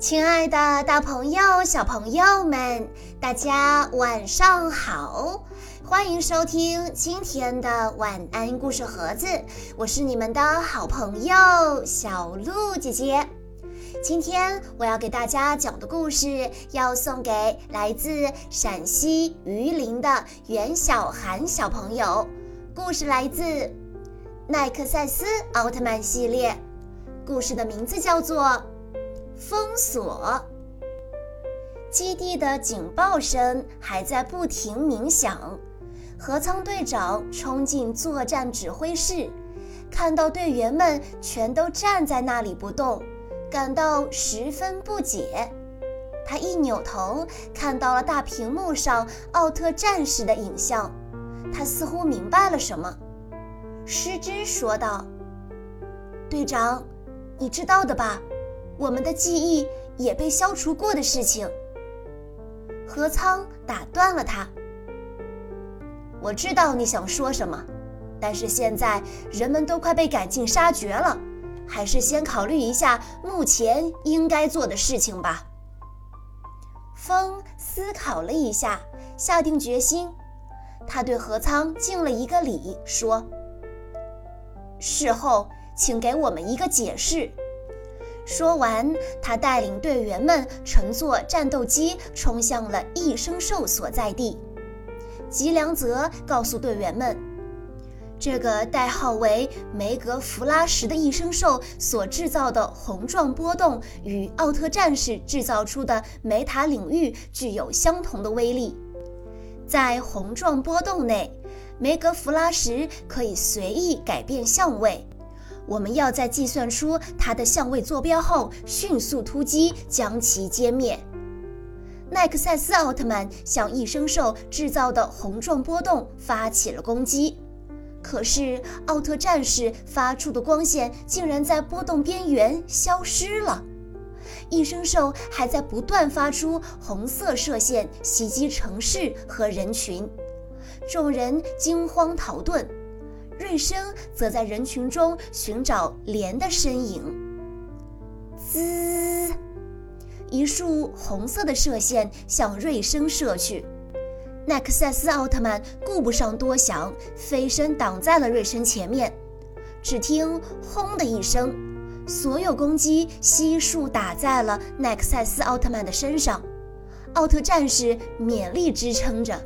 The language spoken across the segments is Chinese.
亲爱的，大朋友、小朋友们，大家晚上好！欢迎收听今天的晚安故事盒子，我是你们的好朋友小鹿姐姐。今天我要给大家讲的故事，要送给来自陕西榆林的袁小涵小朋友。故事来自奈克赛斯奥特曼系列，故事的名字叫做。封锁基地的警报声还在不停鸣响，河仓队长冲进作战指挥室，看到队员们全都站在那里不动，感到十分不解。他一扭头，看到了大屏幕上奥特战士的影像，他似乎明白了什么。失之说道：“队长，你知道的吧？”我们的记忆也被消除过的事情，何仓打断了他。我知道你想说什么，但是现在人们都快被赶尽杀绝了，还是先考虑一下目前应该做的事情吧。风思考了一下，下定决心，他对何仓敬了一个礼，说：“事后请给我们一个解释。”说完，他带领队员们乘坐战斗机冲向了异生兽所在地。吉良泽告诉队员们，这个代号为梅格弗拉什的异生兽所制造的红状波动与奥特战士制造出的梅塔领域具有相同的威力。在红状波动内，梅格弗拉什可以随意改变相位。我们要在计算出它的相位坐标后，迅速突击，将其歼灭。奈克赛斯奥特曼向异生兽制造的红状波动发起了攻击，可是奥特战士发出的光线竟然在波动边缘消失了。异生兽还在不断发出红色射线，袭击城市和人群，众人惊慌逃遁。瑞生则在人群中寻找莲的身影。滋，一束红色的射线向瑞生射去。奈克赛斯奥特曼顾不上多想，飞身挡在了瑞生前面。只听“轰”的一声，所有攻击悉数打在了奈克赛斯奥特曼的身上。奥特战士勉力支撑着。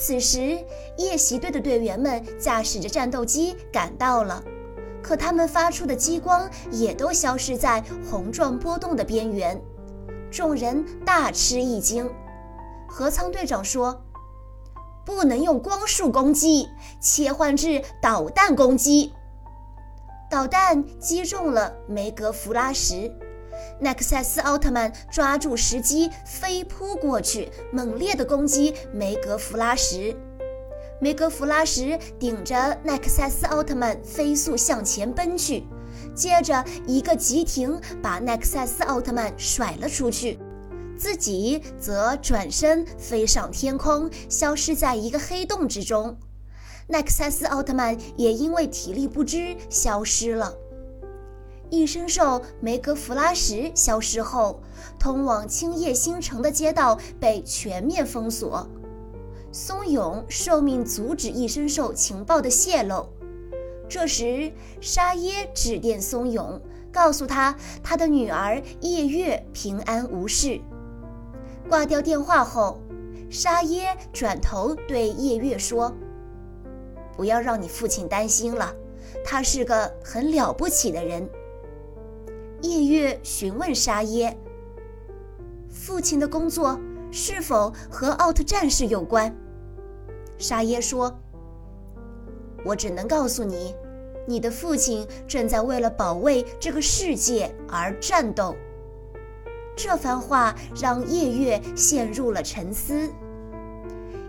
此时，夜袭队的队员们驾驶着战斗机赶到了，可他们发出的激光也都消失在红状波动的边缘。众人大吃一惊。何仓队长说：“不能用光束攻击，切换至导弹攻击。”导弹击中了梅格弗拉什。奈克赛斯奥特曼抓住时机飞扑过去，猛烈地攻击梅格弗拉什。梅格弗拉什顶着奈克赛斯奥特曼飞速向前奔去，接着一个急停把奈克赛斯奥特曼甩了出去，自己则转身飞上天空，消失在一个黑洞之中。奈克赛斯奥特曼也因为体力不支消失了。异生兽梅格弗拉什消失后，通往青叶星城的街道被全面封锁。松永受命阻止异生兽情报的泄露。这时，沙耶致电松永，告诉他他的女儿夜月平安无事。挂掉电话后，沙耶转头对夜月说：“不要让你父亲担心了，他是个很了不起的人。”夜月询问沙耶：“父亲的工作是否和奥特战士有关？”沙耶说：“我只能告诉你，你的父亲正在为了保卫这个世界而战斗。”这番话让夜月陷入了沉思。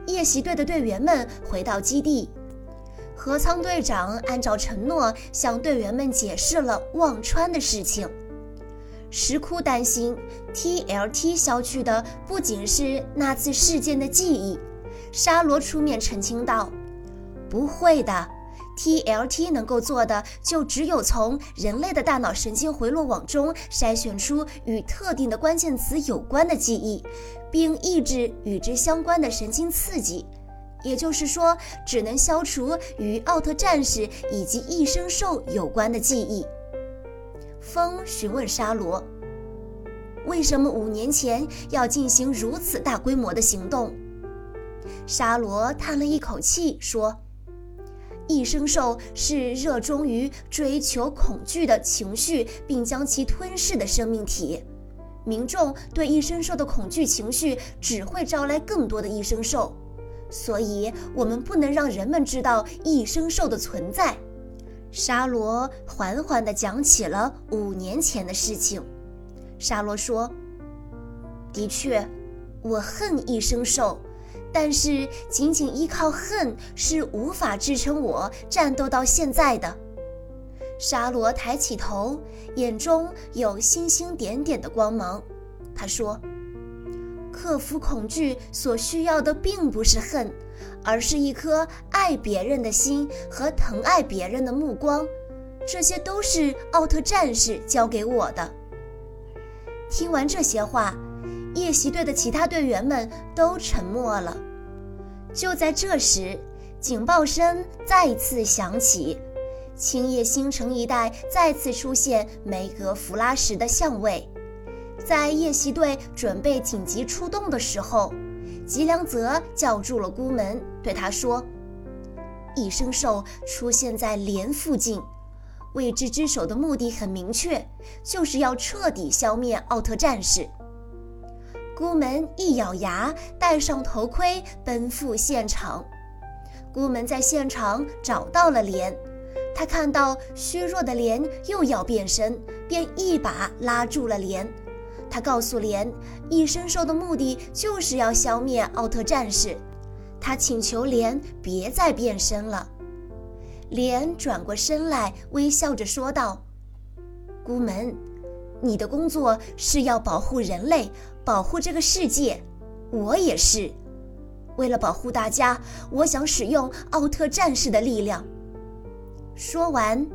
夜袭队的队员们回到基地。河仓队长按照承诺向队员们解释了忘川的事情。石窟担心 TLT 消去的不仅是那次事件的记忆。沙罗出面澄清道：“不会的 TLT 能够做的就只有从人类的大脑神经回路网中筛选出与特定的关键词有关的记忆，并抑制与之相关的神经刺激。也就是说，只能消除与奥特战士以及异生兽有关的记忆。风询问沙罗：“为什么五年前要进行如此大规模的行动？”沙罗叹了一口气说。异生兽是热衷于追求恐惧的情绪，并将其吞噬的生命体。民众对异生兽的恐惧情绪只会招来更多的异生兽，所以我们不能让人们知道异生兽的存在。沙罗缓缓地讲起了五年前的事情。沙罗说：“的确，我恨异生兽。”但是，仅仅依靠恨是无法支撑我战斗到现在的。沙罗抬起头，眼中有星星点点的光芒。他说：“克服恐惧所需要的并不是恨，而是一颗爱别人的心和疼爱别人的目光。这些都是奥特战士教给我的。”听完这些话。夜袭队的其他队员们都沉默了。就在这时，警报声再次响起，青叶星城一带再次出现梅格弗拉什的相位。在夜袭队准备紧急出动的时候，吉良泽叫住了孤门，对他说：“异生兽出现在连附近，未知之手的目的很明确，就是要彻底消灭奥特战士。”孤门一咬牙，戴上头盔，奔赴现场。孤门在现场找到了莲，他看到虚弱的莲又要变身，便一把拉住了莲。他告诉莲，异生兽的目的就是要消灭奥特战士。他请求莲别再变身了。莲转过身来，微笑着说道：“孤门，你的工作是要保护人类。”保护这个世界，我也是。为了保护大家，我想使用奥特战士的力量。说完，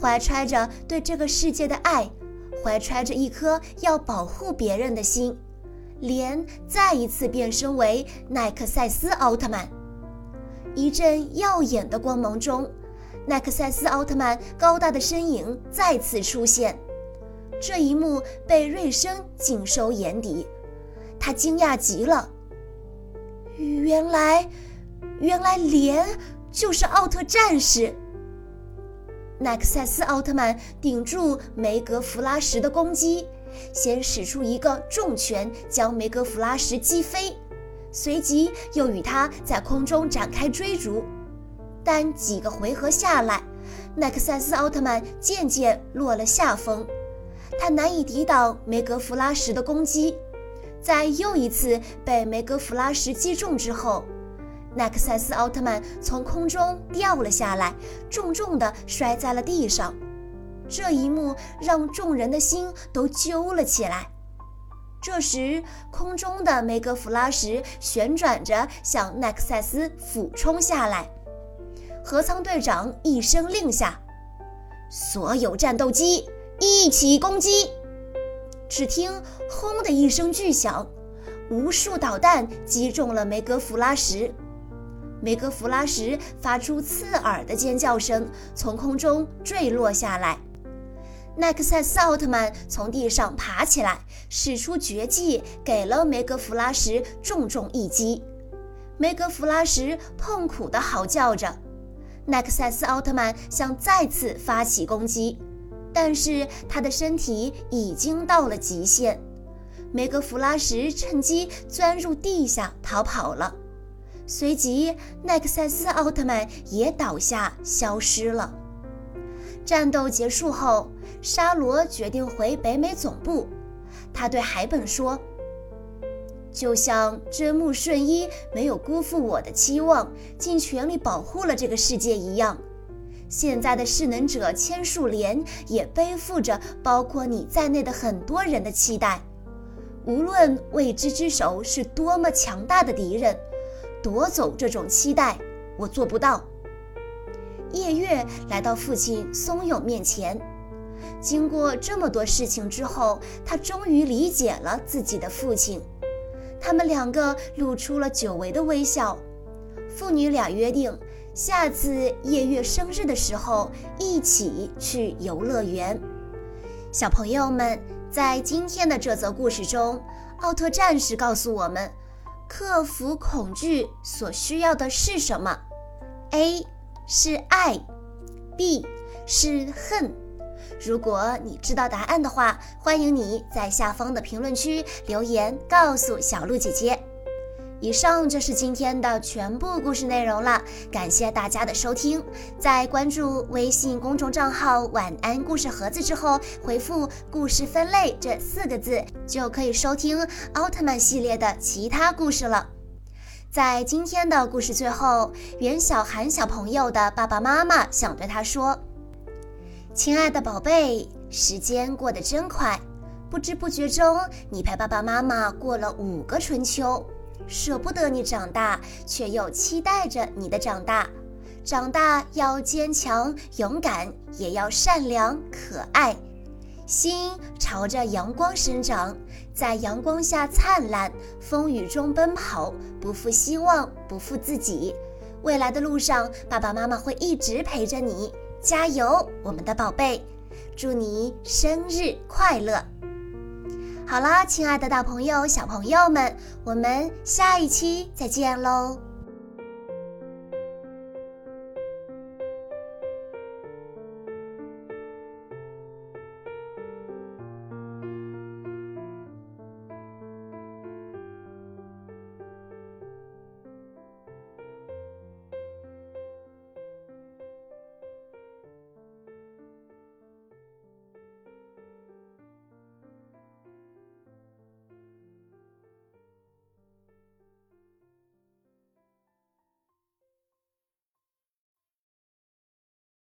怀揣着对这个世界的爱，怀揣着一颗要保护别人的心，莲再一次变身为奈克赛斯奥特曼。一阵耀眼的光芒中，奈克赛斯奥特曼高大的身影再次出现。这一幕被瑞生尽收眼底，他惊讶极了。原来，原来莲就是奥特战士。奈克赛斯奥特曼顶住梅格弗拉什的攻击，先使出一个重拳将梅格弗拉什击飞，随即又与他在空中展开追逐。但几个回合下来，奈克赛斯奥特曼渐渐落了下风。他难以抵挡梅格弗拉什的攻击，在又一次被梅格弗拉什击中之后，奈克赛斯奥特曼从空中掉了下来，重重地摔在了地上。这一幕让众人的心都揪了起来。这时，空中的梅格弗拉什旋转着向奈克赛斯俯冲下来。合仓队长一声令下：“所有战斗机！”一起攻击！只听“轰”的一声巨响，无数导弹击中了梅格弗拉什。梅格弗拉什发出刺耳的尖叫声，从空中坠落下来。奈克赛斯奥特曼从地上爬起来，使出绝技，给了梅格弗拉什重重一击。梅格弗拉什痛苦地嚎叫着。奈克赛斯奥特曼想再次发起攻击。但是他的身体已经到了极限，梅格弗拉什趁机钻入地下逃跑了。随即，奈克赛斯奥特曼也倒下消失了。战斗结束后，沙罗决定回北美总部。他对海本说：“就像真木顺一没有辜负我的期望，尽全力保护了这个世界一样。”现在的势能者千树莲也背负着包括你在内的很多人的期待。无论未知之手是多么强大的敌人，夺走这种期待，我做不到。夜月来到父亲松永面前。经过这么多事情之后，他终于理解了自己的父亲。他们两个露出了久违的微笑。父女俩约定，下次夜月生日的时候一起去游乐园。小朋友们，在今天的这则故事中，奥特战士告诉我们，克服恐惧所需要的是什么？A 是爱，B 是恨。如果你知道答案的话，欢迎你在下方的评论区留言告诉小鹿姐姐。以上就是今天的全部故事内容了，感谢大家的收听。在关注微信公众账号“晚安故事盒子”之后，回复“故事分类”这四个字，就可以收听奥特曼系列的其他故事了。在今天的故事最后，袁小涵小朋友的爸爸妈妈想对他说：“亲爱的宝贝，时间过得真快，不知不觉中，你陪爸爸妈妈过了五个春秋。”舍不得你长大，却又期待着你的长大。长大要坚强勇敢，也要善良可爱。心朝着阳光生长，在阳光下灿烂，风雨中奔跑，不负希望，不负自己。未来的路上，爸爸妈妈会一直陪着你。加油，我们的宝贝！祝你生日快乐！好啦，亲爱的大朋友、小朋友们，我们下一期再见喽！